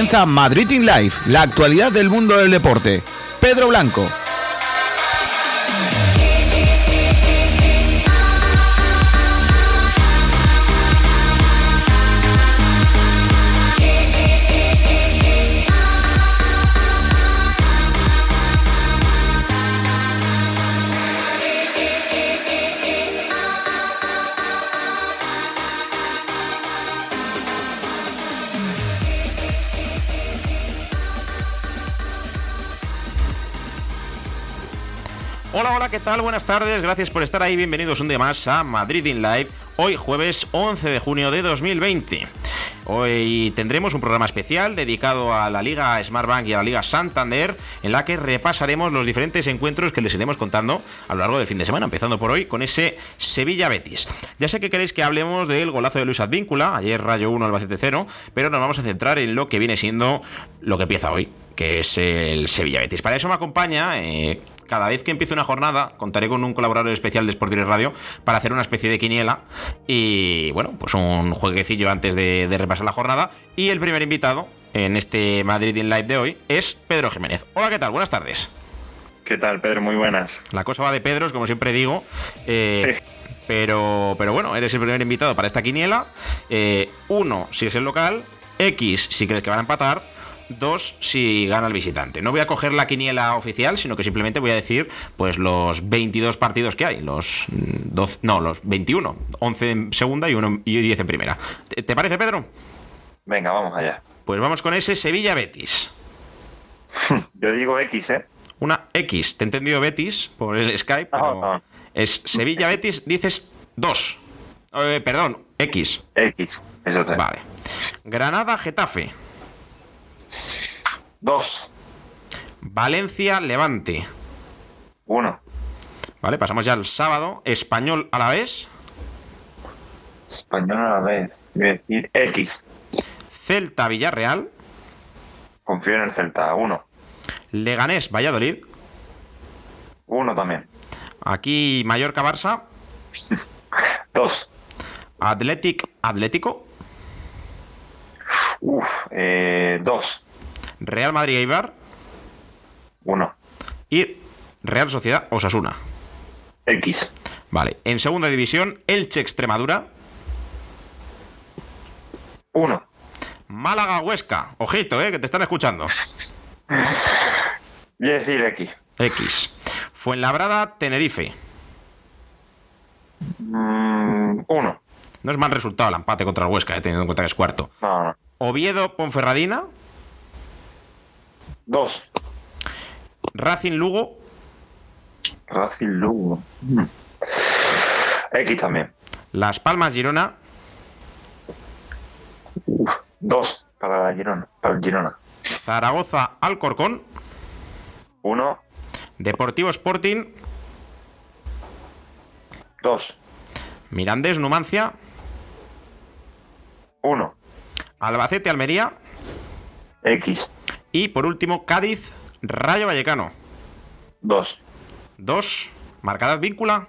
comienza Madrid in Life, la actualidad del mundo del deporte. Pedro Blanco. Hola, ¿qué tal? Buenas tardes, gracias por estar ahí, bienvenidos un día más a Madrid in Live, hoy jueves 11 de junio de 2020. Hoy tendremos un programa especial dedicado a la Liga Smartbank y a la Liga Santander, en la que repasaremos los diferentes encuentros que les iremos contando a lo largo del fin de semana, empezando por hoy con ese Sevilla-Betis. Ya sé que queréis que hablemos del golazo de Luis Advíncula, ayer Rayo 1, Albacete 0, pero nos vamos a centrar en lo que viene siendo lo que empieza hoy, que es el Sevilla-Betis. Para eso me acompaña eh, cada vez que empiece una jornada, contaré con un colaborador especial de Sport Radio para hacer una especie de quiniela y, bueno, pues un jueguecillo antes de, de repasar la jornada. Y el primer invitado en este Madrid in Live de hoy es Pedro Jiménez. Hola, ¿qué tal? Buenas tardes. ¿Qué tal, Pedro? Muy buenas. La cosa va de Pedros, como siempre digo. Eh, pero, pero bueno, eres el primer invitado para esta quiniela. Eh, uno, si es el local. X, si crees que van a empatar. Dos, si gana el visitante. No voy a coger la quiniela oficial, sino que simplemente voy a decir pues los 22 partidos que hay. Los 12, no, los 21. 11 en segunda y, uno, y 10 en primera. ¿Te, te parece, Pedro? Venga, vamos allá. Pues vamos con ese Sevilla-Betis. Yo digo X, ¿eh? Una X. Te he entendido Betis por el Skype, No, pero no. es Sevilla-Betis, dices 2. perdón, X. X, eso te. Vale. Granada-Getafe. Dos, Valencia-Levante. uno, Vale, pasamos ya al sábado. Español a la vez. español a la vez. Decir X. Celta-Villarreal. Confío en el Celta. Uno, Leganés-Valladolid. uno también. Aquí Mallorca-Barça. Dos, Athletic-Atlético. uf, eh, dos, Real Madrid-Eibar. uno, Y Real Sociedad-Osasuna. X. Vale, en segunda división, Elche-Extremadura. Uno, Málaga-Huesca. Ojito, eh, que te están escuchando. voy a decir X. X. Fuenlabrada-Tenerife. Mm, uno, No es mal resultado el empate contra el Huesca, eh, teniendo en cuenta que es cuarto. no, no. Oviedo-Ponferradina. Dos, Racing-Lugo. Racing Lugo. Mm. X también. Las Palmas-Girona. Uf, dos para Girona. Para el Girona. Zaragoza-Alcorcón. Uno, Deportivo Sporting. dos, Mirandés-Numancia. uno, Albacete-Almería. X. Y por último, Cádiz-Rayo Vallecano. Dos. Dos. Marcadas víncula.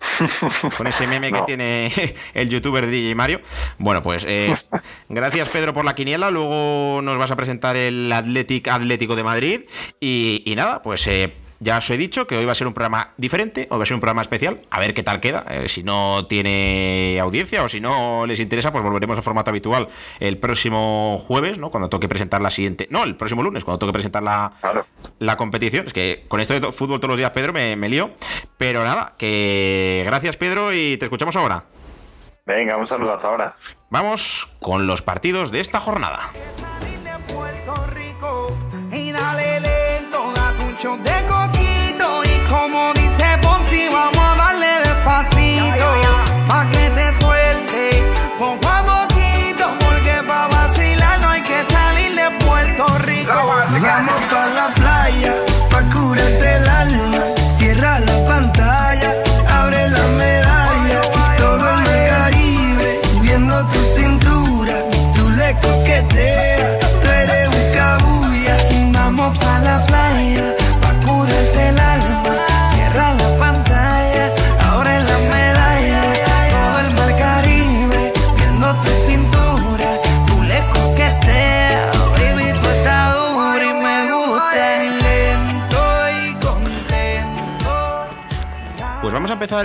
Con ese meme que tiene el youtuber DJ Mario. Bueno, pues eh, gracias Pedro por la quiniela. Luego nos vas a presentar el Athletic Atlético de Madrid. Y, y nada, pues eh, ya os he dicho que hoy va a ser un programa diferente, hoy va a ser un programa especial. A ver qué tal queda. Eh, si no tiene audiencia o si no les interesa, pues volveremos al formato habitual el próximo jueves, ¿no? Cuando toque presentar la siguiente. No, el próximo lunes, cuando toque presentar la, Claro. la competición. Es que con esto de fútbol todos los días, Pedro, me, me lío. Pero nada, que gracias, Pedro, y te escuchamos ahora. Venga, un saludo hasta ahora. Vamos con los partidos de esta jornada. Deixa eu decolar.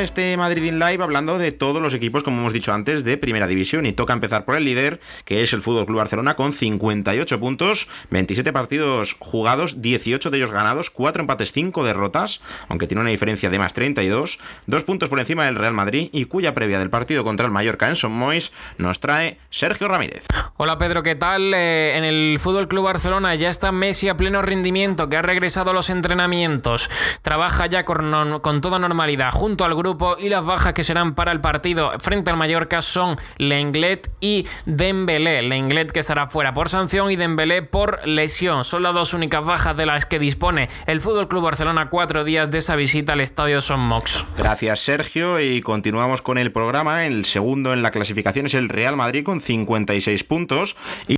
Este Madrid in Live hablando de todos los equipos, como hemos dicho antes, de primera división. Y toca empezar por el líder, que es el Fútbol Club Barcelona, con 58 puntos, 27 partidos jugados, 18 de ellos ganados, 4 empates, 5 derrotas, aunque tiene una diferencia de más 32, dos puntos por encima del Real Madrid y cuya previa del partido contra el Mallorca en Son Mois nos trae Sergio Ramírez. Hola Pedro, ¿qué tal? Eh, en el Fútbol Club Barcelona ya está Messi a pleno rendimiento, que ha regresado a los entrenamientos, trabaja ya con, con toda normalidad junto al grupo y las bajas que serán para el partido frente al Mallorca son Lenglet y Dembélé. Lenglet que estará fuera por sanción y Dembélé por lesión. Son las dos únicas bajas de las que dispone el Fútbol Club Barcelona cuatro días de esa visita al estadio Son Mox. Gracias Sergio y continuamos con el programa. El segundo en la clasificación es el Real Madrid con 56 puntos y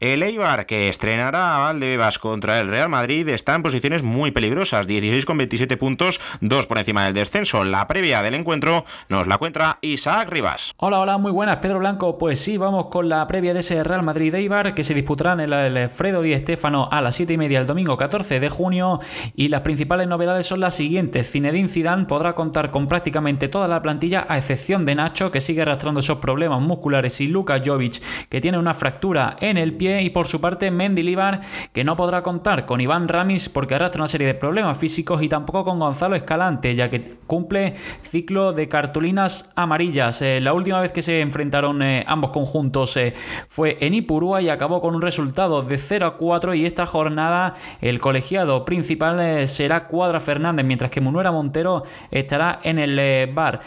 el Eibar, que estrenará a Valdebebas contra el Real Madrid, está en posiciones muy peligrosas, 16 con 27 puntos, 2 por encima del descenso. La previa del encuentro nos la cuenta Isaac Rivas. Hola, hola, muy buenas, Pedro Blanco. Pues sí, vamos con la previa de ese Real Madrid-Eibar que se disputará en el Alfredo Di Stéfano a las 7 y media el domingo 14 de junio. Y las principales novedades son las siguientes. Zinedine Zidane podrá contar con prácticamente toda la plantilla, a excepción de Nacho, que sigue arrastrando esos problemas musculares, y Luka Jovic, que tiene una fractura en el pie y por su parte Mendilibar que no podrá contar con Iván Ramis porque arrastra una serie de problemas físicos y tampoco con Gonzalo Escalante ya que cumple ciclo de cartulinas amarillas. Eh, la última vez que se enfrentaron eh, ambos conjuntos eh, fue en Ipurúa y acabó con un resultado de 0 a 4 y esta jornada el colegiado principal será Cuadra Fernández mientras que Munuera Montero estará en el bar.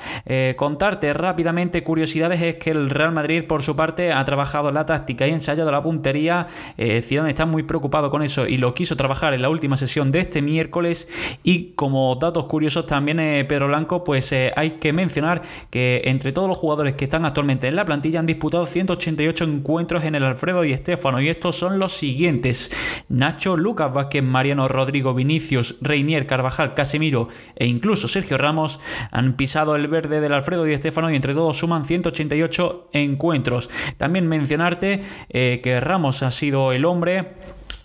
contarte rápidamente curiosidades es que el Real Madrid por su parte ha trabajado la táctica y ensayado la puntería eh, Zidane está muy preocupado con eso y lo quiso trabajar en la última sesión de este miércoles. Y como datos curiosos también, eh, Pedro Blanco, pues eh, hay que mencionar que entre todos los jugadores que están actualmente en la plantilla han disputado 188 encuentros en el Alfredo y Estefano. Y estos son los siguientes: Nacho, Lucas Vázquez, Mariano Rodrigo, Vinicius, Reinier, Carvajal, Casemiro e incluso Sergio Ramos han pisado el verde del Alfredo y Estefano y entre todos suman 188 encuentros. También mencionarte que Ramos ha sido el hombre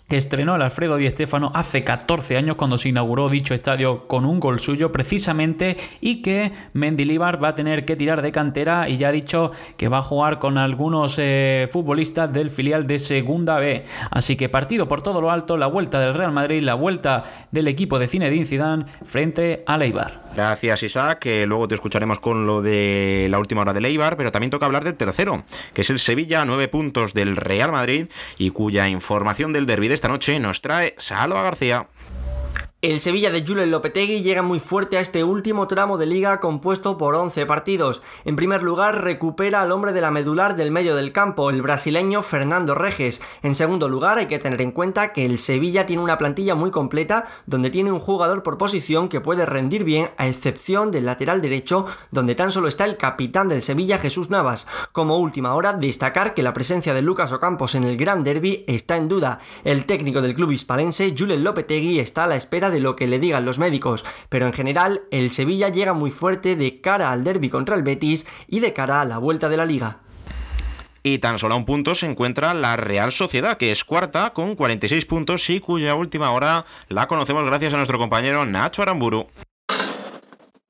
que estrenó el Alfredo Di Stéfano hace 14 años cuando se inauguró dicho estadio con un gol suyo precisamente y que Mendilibar va a tener que tirar de cantera y ya ha dicho que va a jugar con algunos eh, futbolistas del filial de Segunda B. Así que partido por todo lo alto, la vuelta del Real Madrid, la vuelta del equipo de Zinedine Zidane frente a Leibar. Gracias Isaac, que luego te escucharemos con lo de la última hora de Leibar, pero también toca hablar del tercero, que es el Sevilla, nueve puntos del Real Madrid y cuya información del derbi de esta noche nos trae Salva García. El Sevilla de Julen Lopetegui llega muy fuerte a este último tramo de liga compuesto por 11 partidos. En primer lugar, recupera al hombre de la medular del medio del campo, el brasileño Fernando Reges. En segundo lugar, hay que tener en cuenta que el Sevilla tiene una plantilla muy completa donde tiene un jugador por posición que puede rendir bien, a excepción del lateral derecho, donde tan solo está el capitán del Sevilla, Jesús Navas. Como última hora, destacar que la presencia de Lucas Ocampos en el Gran Derby está en duda. El técnico del club hispalense, Julen Lopetegui, está a la espera de lo que le digan los médicos, pero en general el Sevilla llega muy fuerte de cara al derby contra el Betis y de cara a la vuelta de la liga. Y tan solo a un punto se encuentra la Real Sociedad, que es cuarta con 46 puntos y cuya última hora la conocemos gracias a nuestro compañero Nacho Aramburu.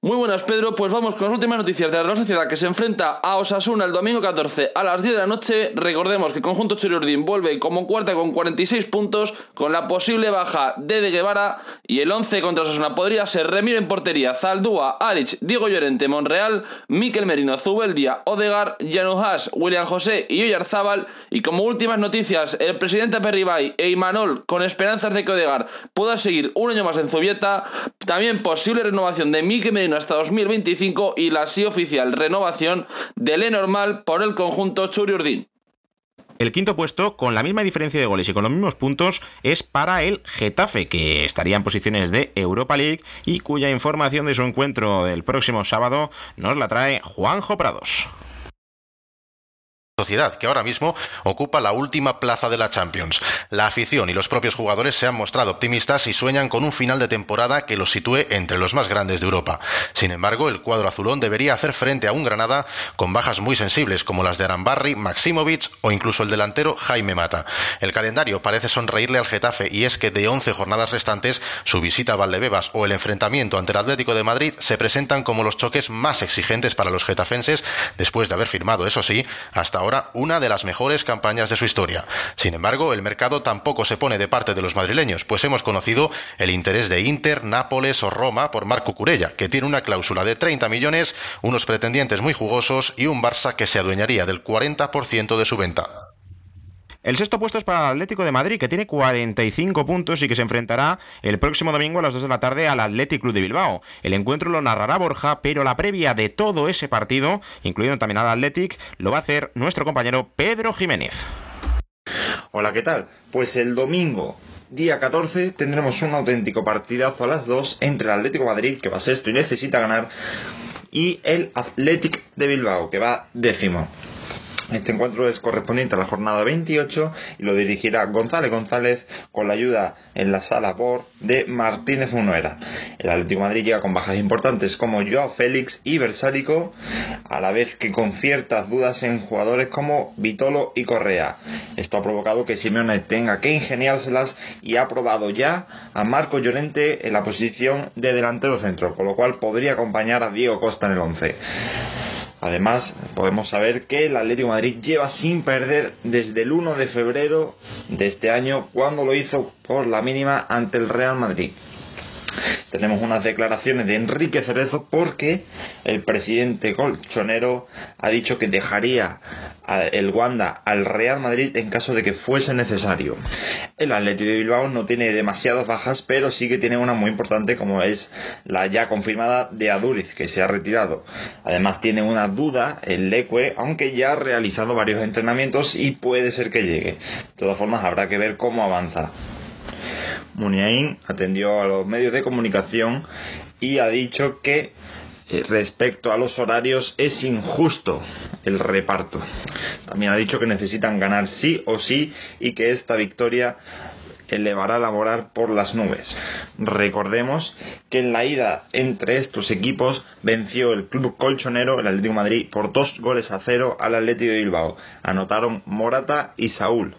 Muy buenas, Pedro. Pues vamos con las últimas noticias de la Real Sociedad que se enfrenta a Osasuna el domingo 14 a las 10 de la noche. Recordemos que el conjunto Churiurdin vuelve como cuarta con 46 puntos, con la posible baja de De Guevara. Y el 11 contra Osasuna podría ser Remiro en portería, Zaldúa, Arich, Diego Llorente, Monreal, Miquel Merino, Zubeldia, Odegar, Haas, William José y Oyarzábal. Y como últimas noticias, el presidente Perribay e Imanol, con esperanzas de que Odegar pueda seguir un año más en Zubieta. También posible renovación de Miquel Merino hasta 2025 y la sí oficial renovación de Lenormal por el conjunto Churiurdin. El quinto puesto, con la misma diferencia de goles y con los mismos puntos, es para el Getafe, que estaría en posiciones de Europa League y cuya información de su encuentro del próximo sábado nos la trae Juanjo Prados. Sociedad que ahora mismo ocupa la última plaza de la Champions. La afición y los propios jugadores se han mostrado optimistas y sueñan con un final de temporada que los sitúe entre los más grandes de Europa. Sin embargo, el cuadro azulón debería hacer frente a un Granada con bajas muy sensibles como las de Arambarri, Maximovic o incluso el delantero Jaime Mata. El calendario parece sonreírle al Getafe y es que de 11 jornadas restantes, su visita a Valdebebas o el enfrentamiento ante el Atlético de Madrid se presentan como los choques más exigentes para los getafenses después de haber firmado, eso sí, hasta ahora una de las mejores campañas de su historia. Sin embargo, el mercado tampoco se pone de parte de los madrileños, pues hemos conocido el interés de Inter, Nápoles o Roma por Marco Curella, que tiene una cláusula de 30 millones, unos pretendientes muy jugosos y un Barça que se adueñaría del 40% de su venta. El sexto puesto es para el Atlético de Madrid, que tiene 45 puntos y que se enfrentará el próximo domingo a las 2 de la tarde al Athletic Club de Bilbao. El encuentro lo narrará Borja, pero la previa de todo ese partido, incluyendo también al Athletic, lo va a hacer nuestro compañero Pedro Jiménez. Hola, ¿qué tal? Pues el domingo día 14 tendremos un auténtico partidazo a las 2 entre el Atlético de Madrid, que va sexto y necesita ganar, y el Athletic de Bilbao, que va décimo. Este encuentro es correspondiente a la jornada 28 y lo dirigirá González González con la ayuda en la sala por de Martínez Munuera. El Atlético Madrid llega con bajas importantes como Joao Félix y Versálico, a la vez que con ciertas dudas en jugadores como Vitolo y Correa. Esto ha provocado que Simeone tenga que ingeniárselas y ha probado ya a Marco Llorente en la posición de delantero centro, con lo cual podría acompañar a Diego Costa en el 11. Además, podemos saber que el Atlético de Madrid lleva sin perder desde el 1 de febrero de este año, cuando lo hizo por la mínima ante el Real Madrid. Tenemos unas declaraciones de Enrique Cerezo porque el presidente colchonero ha dicho que dejaría el Wanda al Real Madrid en caso de que fuese necesario. El Atlético de Bilbao no tiene demasiadas bajas, pero sí que tiene una muy importante como es la ya confirmada de Aduriz, que se ha retirado. Además tiene una duda el Leque, aunque ya ha realizado varios entrenamientos y puede ser que llegue. De todas formas habrá que ver cómo avanza. Muniain atendió a los medios de comunicación y ha dicho que eh, respecto a los horarios es injusto el reparto. También ha dicho que necesitan ganar sí o sí y que esta victoria elevará la moral por las nubes. Recordemos que en la ida entre estos equipos venció el club colchonero, el Atlético de Madrid, por dos goles a cero al Atlético de Bilbao. Anotaron Morata y Saúl.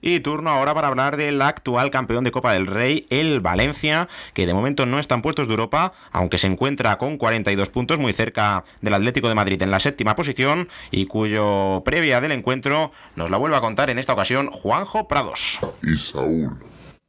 Y turno ahora para hablar del actual campeón de Copa del Rey, el Valencia, que de momento no están puestos de Europa, aunque se encuentra con 42 puntos muy cerca del Atlético de Madrid en la séptima posición y cuyo previa del encuentro nos la vuelve a contar en esta ocasión Juanjo Prados. Y Saúl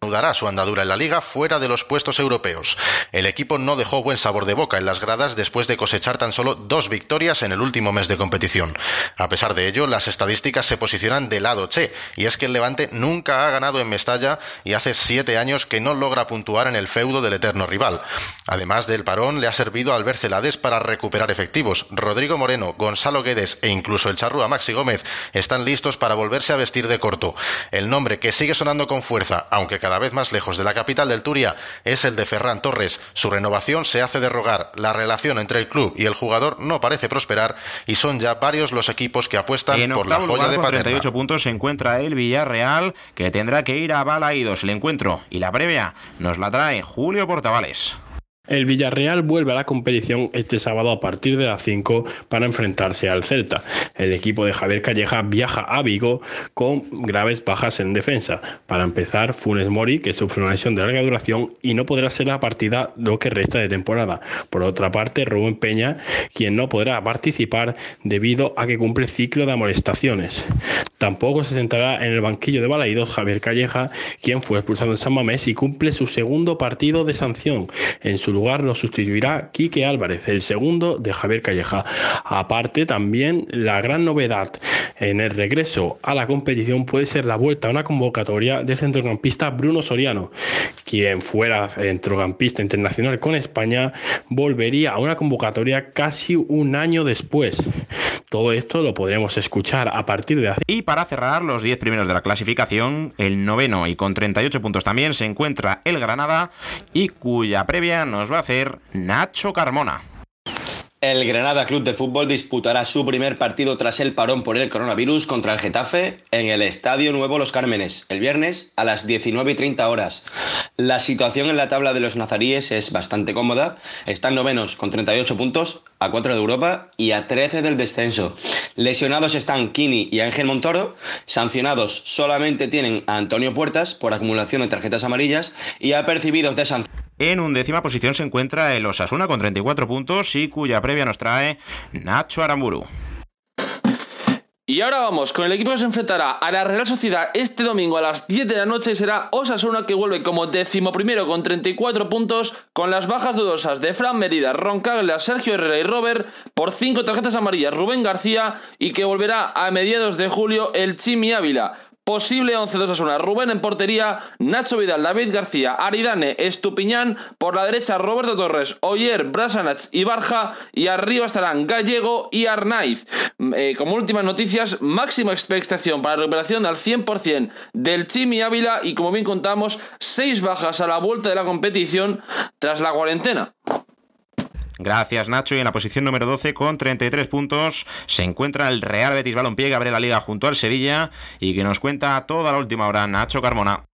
Anudará su andadura en la liga fuera de los puestos europeos. El equipo no dejó buen sabor de boca en las gradas después de cosechar tan solo dos victorias en el último mes de competición. A pesar de ello, las estadísticas se posicionan de lado che, y es que el Levante nunca ha ganado en Mestalla y hace siete años que no logra puntuar en el feudo del eterno rival. Además del parón, le ha servido al Celades para recuperar efectivos. Rodrigo Moreno, Gonzalo Guedes e incluso el charrúa Maxi Gómez están listos para volverse a vestir de corto. El nombre que sigue sonando con fuerza, aunque cada vez más lejos de la capital del Turia, es el de Ferran Torres. Su renovación se hace de rogar. La relación entre el club y el jugador no parece prosperar y son ya varios los equipos que apuestan en por la joya lugar, de con Paterna. 38 puntos se encuentra el Villarreal, que tendrá que ir a Balaídos. El encuentro y la previa nos la trae Julio Portavales. El Villarreal vuelve a la competición este sábado a partir de las 5 para enfrentarse al Celta. El equipo de Javier Calleja viaja a Vigo con graves bajas en defensa. Para empezar, Funes Mori, que sufre una lesión de larga duración y no podrá ser la partida lo que resta de temporada. Por otra parte, Rubén Peña, quien no podrá participar debido a que cumple ciclo de amonestaciones. Tampoco se sentará en el banquillo de Balaídos Javier Calleja, quien fue expulsado en San Mamés y cumple su segundo partido de sanción. En su lugar lo sustituirá Quique Álvarez, el segundo de Javier Calleja. Aparte, también la gran novedad en el regreso a la competición puede ser la vuelta a una convocatoria del centrocampista Bruno Soriano, quien fuera centrocampista internacional con España, volvería a una convocatoria casi un año después. Todo esto lo podremos escuchar a partir de hace Y para cerrar los 10 primeros de la clasificación, el noveno y con 38 puntos también se encuentra el Granada y cuya previa nos va a hacer Nacho Carmona. El Granada Club de Fútbol disputará su primer partido tras el parón por el coronavirus contra el Getafe en el Estadio Nuevo Los Cármenes, el viernes a las 19 y 30 horas. La situación en la tabla de los nazaríes es bastante cómoda. Están novenos con 38 puntos, a 4 de Europa y a 13 del descenso. Lesionados están Kini y Ángel Montoro. Sancionados solamente tienen a Antonio Puertas por acumulación de tarjetas amarillas y apercibidos de sanción. En undécima posición se encuentra el Osasuna con 34 puntos y cuya previa nos trae Nacho Aramburu. Y ahora vamos con el equipo que se enfrentará a la Real Sociedad este domingo a las 10 de la noche será Osasuna que vuelve como décimo primero con 34 puntos con las bajas dudosas de Fran Merida, Ron Caglia, Sergio Herrera y Robert por 5 tarjetas amarillas Rubén García y que volverá a mediados de julio el Chimi Ávila. Posible 11 2 1 Rubén en portería, Nacho Vidal, David García, Aridane, Estupiñán, por la derecha Roberto Torres, Oyer, Brasanach y Barja, y arriba estarán Gallego y Arnaiz. Eh, como últimas noticias, máxima expectación para la recuperación al 100% del Chimi Ávila y como bien contamos, 6 bajas a la vuelta de la competición tras la cuarentena. Gracias Nacho y en la posición número 12 con 33 puntos se encuentra el Real Betis Balompié que abre la liga junto al Sevilla y que nos cuenta toda la última hora Nacho Carmona.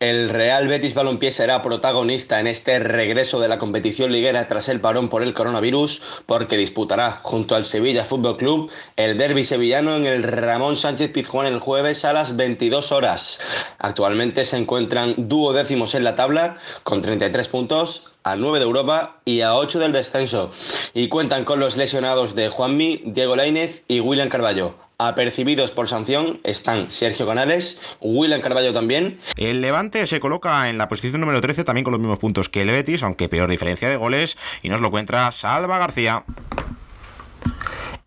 El Real Betis Balompié será protagonista en este regreso de la competición liguera tras el parón por el coronavirus, porque disputará junto al Sevilla Fútbol Club el derby sevillano en el Ramón Sánchez Pizjuán el jueves a las 22 horas. Actualmente se encuentran duodécimos en la tabla con 33 puntos, a 9 de Europa y a 8 del descenso. Y cuentan con los lesionados de Juanmi, Diego Lainez y William Carballo. Apercibidos por sanción están Sergio Canales, William Carballo también. El Levante se coloca en la posición número 13 también con los mismos puntos que el Betis, aunque peor diferencia de goles, y nos lo cuenta Salva García.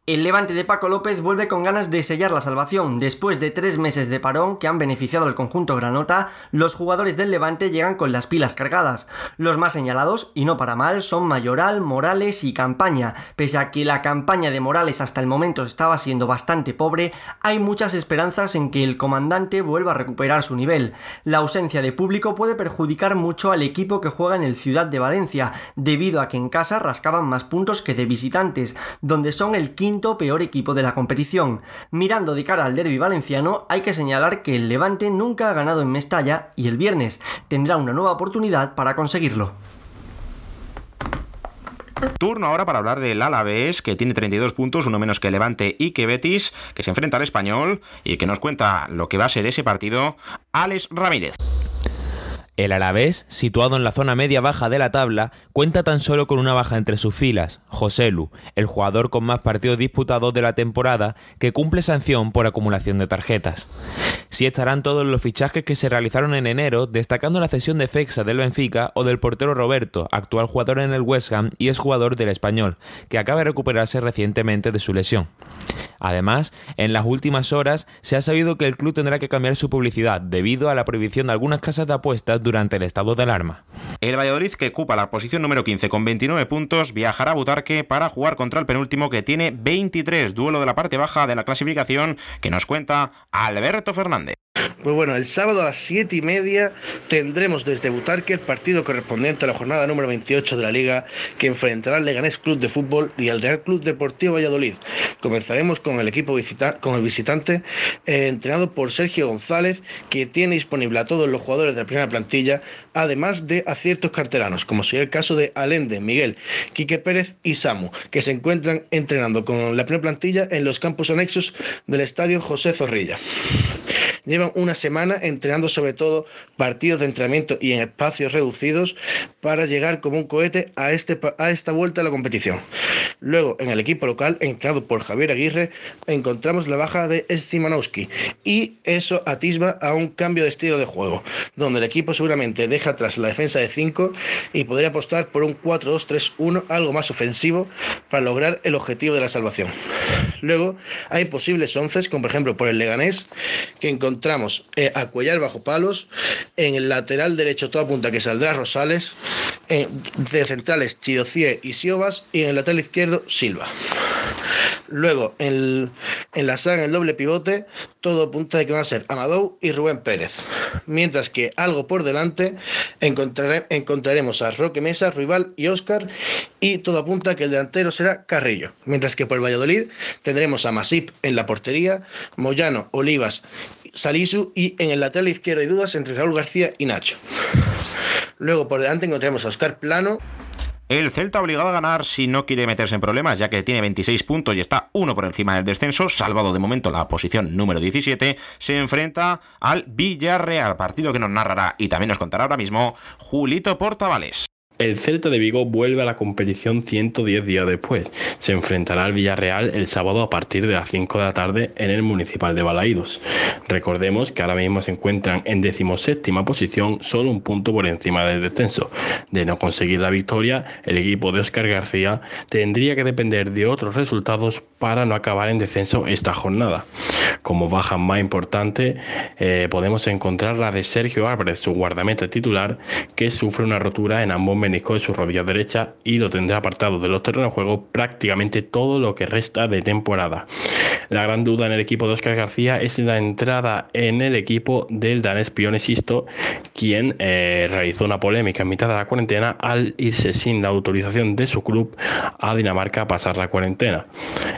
El Levante de Paco López vuelve con ganas de sellar la salvación. Después de tres meses de parón que han beneficiado al conjunto granota, los jugadores del Levante llegan con las pilas cargadas. Los más señalados, y no para mal, son Mayoral, Morales y Campaña. Pese a que la campaña de Morales hasta el momento estaba siendo bastante pobre, hay muchas esperanzas en que el comandante vuelva a recuperar su nivel. La ausencia de público puede perjudicar mucho al equipo que juega en el Ciudad de Valencia, debido a que en casa rascaban más puntos que de visitantes, donde son el quinto peor equipo de la competición. Mirando de cara al derby valenciano, hay que señalar que el Levante nunca ha ganado en Mestalla y el viernes tendrá una nueva oportunidad para conseguirlo. Turno ahora para hablar del Alavés, que tiene 32 puntos, uno menos que Levante y que Betis, que se enfrenta al español y que nos cuenta lo que va a ser ese partido, Alex Ramírez. El Alavés, situado en la zona media-baja de la tabla, cuenta tan solo con una baja entre sus filas, Joselu, el jugador con más partidos disputados de la temporada, que cumple sanción por acumulación de tarjetas. Sí estarán todos los fichajes que se realizaron en enero, destacando la cesión de Fexa del Benfica o del portero Roberto, actual jugador en el West Ham y es jugador del Español, que acaba de recuperarse recientemente de su lesión. Además, en las últimas horas se ha sabido que el club tendrá que cambiar su publicidad debido a la prohibición de algunas casas de apuestas durante el estado de alarma. El Valladolid, que ocupa la posición número 15 con 29 puntos, viajará a Butarque para jugar contra el penúltimo que tiene 23, duelo de la parte baja de la clasificación que nos cuenta Alberto Fernández. Pues bueno, el sábado a las 7 y media tendremos desde Butarque el partido correspondiente a la jornada número 28 de la Liga que enfrentará al Leganés Club de Fútbol y al Real Club Deportivo Valladolid. Comenzaremos con el equipo visita con el visitante eh, entrenado por Sergio González que tiene disponible a todos los jugadores de la primera plantilla además de a ciertos canteranos como sería el caso de Alende, Miguel, Quique Pérez y Samu que se encuentran entrenando con la primera plantilla en los campos anexos del estadio José Zorrilla. Llevan una semana entrenando sobre todo partidos de entrenamiento y en espacios reducidos para llegar como un cohete a, este, a esta vuelta a la competición. Luego, en el equipo local, entrenado por Javier Aguirre, encontramos la baja de Stimanowski y eso atisba a un cambio de estilo de juego, donde el equipo seguramente deja atrás la defensa de 5 y podría apostar por un 4-2-3-1 algo más ofensivo para lograr el objetivo de la salvación. Luego hay posibles once, como por ejemplo por el Leganés, que encontramos eh, a Cuellar bajo palos, en el lateral derecho toda punta que saldrá Rosales, de centrales Chidocie y Siobas y en el lateral izquierdo Silva. Luego, en, en la saga, en el doble pivote, todo punta de que van a ser Amadou y Rubén Pérez. Mientras que algo por delante encontrare- encontraremos a Roque Mesa, Rival y Óscar y todo apunta que el delantero será Carrillo. Mientras que por el Valladolid tendremos a Masip en la portería, Moyano, Olivas, Salisu y en el lateral izquierdo hay dudas entre Raúl García y Nacho. Luego por delante encontraremos a Oscar Plano, El Celta obligado a ganar si no quiere meterse en problemas, ya que tiene 26 puntos y está uno por encima del descenso, salvado de momento la posición número 17, se enfrenta al Villarreal, partido que nos narrará y también nos contará ahora mismo Julito Portavales. El Celta de Vigo vuelve a la competición 110 días después. Se enfrentará al Villarreal el sábado a partir de las 5 de la tarde en el Municipal de Balaídos. Recordemos que ahora mismo se encuentran en decimoséptima posición, solo un punto por encima del descenso. De no conseguir la victoria, el equipo de Óscar García tendría que depender de otros resultados para no acabar en descenso esta jornada. Como baja más importante, eh, podemos encontrar la de Sergio Álvarez, su guardameta titular, que sufre una rotura en ambos meniscos de su rodilla derecha y lo tendrá apartado de los terrenos de juego prácticamente todo lo que resta de temporada. La gran duda en el equipo de Óscar García es la entrada en el equipo del danés Pione Sisto, quien eh, realizó una polémica en mitad de la cuarentena al irse sin la autorización de su club a Dinamarca a pasar la cuarentena.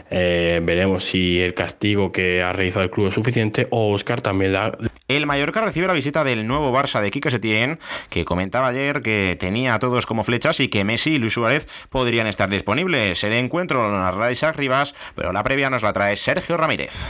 Eh, veremos si el castigo que ha realizado el club es suficiente o Óscar también la, El Mallorca recibe la visita del nuevo Barça de Quique Setién, que comentaba ayer que tenía a todos como flechas y que Messi y Luis Suárez podrían estar disponibles. El encuentro lo narrará Isaac Rivas, pero la previa nos la trae Sergio Ramírez.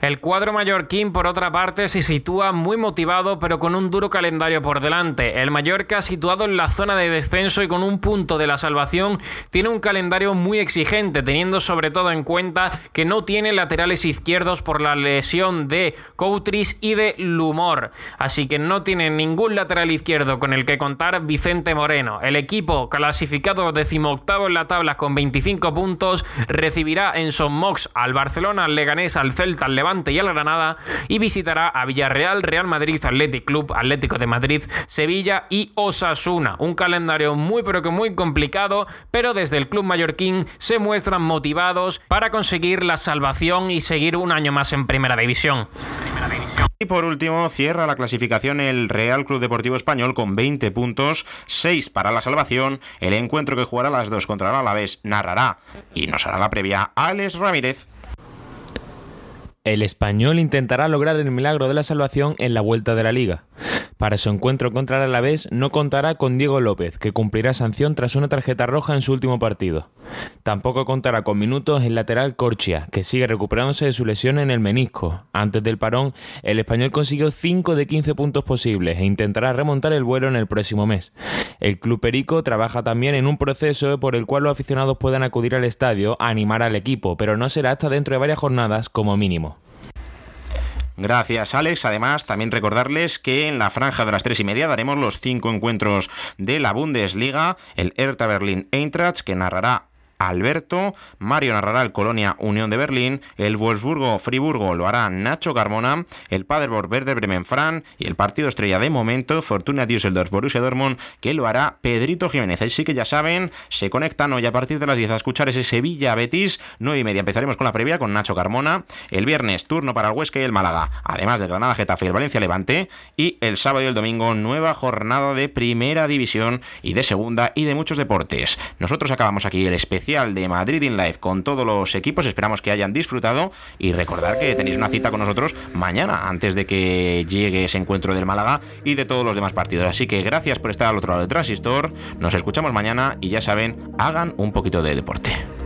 El cuadro mallorquín, por otra parte, se sitúa muy motivado, pero con un duro calendario por delante. El Mallorca, situado en la zona de descenso y con un punto de la salvación, tiene un calendario muy exigente, teniendo sobre todo en cuenta que no tiene laterales izquierdos por la lesión de Coutris y de Lumor. Así que no tiene ningún lateral izquierdo con el que contar Vicente Moreno. El equipo, clasificado decimoctavo en la tabla con 25 puntos, recibirá en Son Mox al Barcelona, al Leganés, al Celta, al Levante y al Granada y visitará a Villarreal, Real Madrid, Athletic Club, Atlético de Madrid, Sevilla y Osasuna. Un calendario muy pero que muy complicado, pero desde el club mallorquín se muestran motivados para conseguir la salvación y seguir un año más en Primera División. Y por último, cierra la clasificación el Real Club Deportivo Español con 20 puntos, 6 para la salvación. El encuentro que jugará las dos contra el Alavés narrará y nos hará la previa Alex Ramírez. El español intentará lograr el milagro de la salvación en la vuelta de la liga. Para su encuentro contra el Alavés no contará con Diego López, que cumplirá sanción tras una tarjeta roja en su último partido. Tampoco contará con minutos el lateral Corchia, que sigue recuperándose de su lesión en el menisco. Antes del parón, el español consiguió 5 de 15 puntos posibles e intentará remontar el vuelo en el próximo mes. El Club Perico trabaja también en un proceso por el cual los aficionados puedan acudir al estadio a animar al equipo, pero no será hasta dentro de varias jornadas como mínimo. Gracias, Alex. Además, también recordarles que en la franja de las tres y media daremos los cinco encuentros de la Bundesliga. El Hertha Berlin Eintracht, que narrará Alberto, Mario narrará el Colonia Unión de Berlín, el Wolfsburgo Friburgo lo hará Nacho Carmona, el Paderborn Werder Bremen Fran. Y el partido estrella de momento Fortuna Düsseldorf Borussia Dortmund que lo hará Pedrito Jiménez. Así que ya saben, se conectan hoy a partir de las 10 a escuchar ese Sevilla Betis, 9 y media empezaremos con la previa con Nacho Carmona, el viernes turno para el Huesca y el Málaga, además del Granada Getafe y el Valencia Levante. Y el sábado y el domingo nueva jornada de primera división y de segunda y de muchos deportes. Nosotros acabamos aquí el especial de Madrid in Live con todos los equipos. Esperamos que hayan disfrutado y recordar que tenéis una cita con nosotros mañana antes de que llegue ese encuentro del Málaga y de todos los demás partidos. Así que gracias por estar al otro lado del transistor. Nos escuchamos mañana y ya saben, hagan un poquito de deporte.